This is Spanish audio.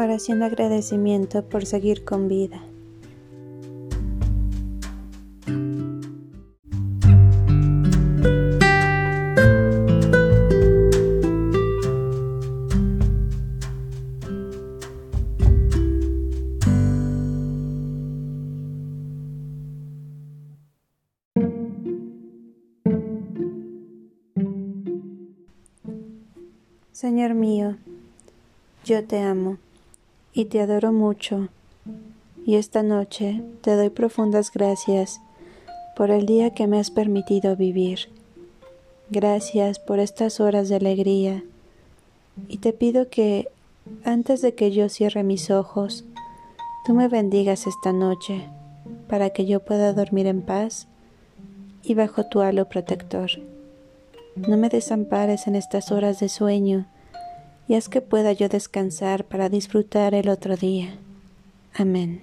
Oración de agradecimiento por seguir con vida. Señor mío, yo te amo y te adoro mucho, y esta noche te doy profundas gracias por el día que me has permitido vivir. Gracias por estas horas de alegría, y te pido que, antes de que yo cierre mis ojos, tú me bendigas esta noche, para que yo pueda dormir en paz y bajo tu halo protector. No me desampares en estas horas de sueño, y haz que pueda yo descansar para disfrutar el otro día. Amén.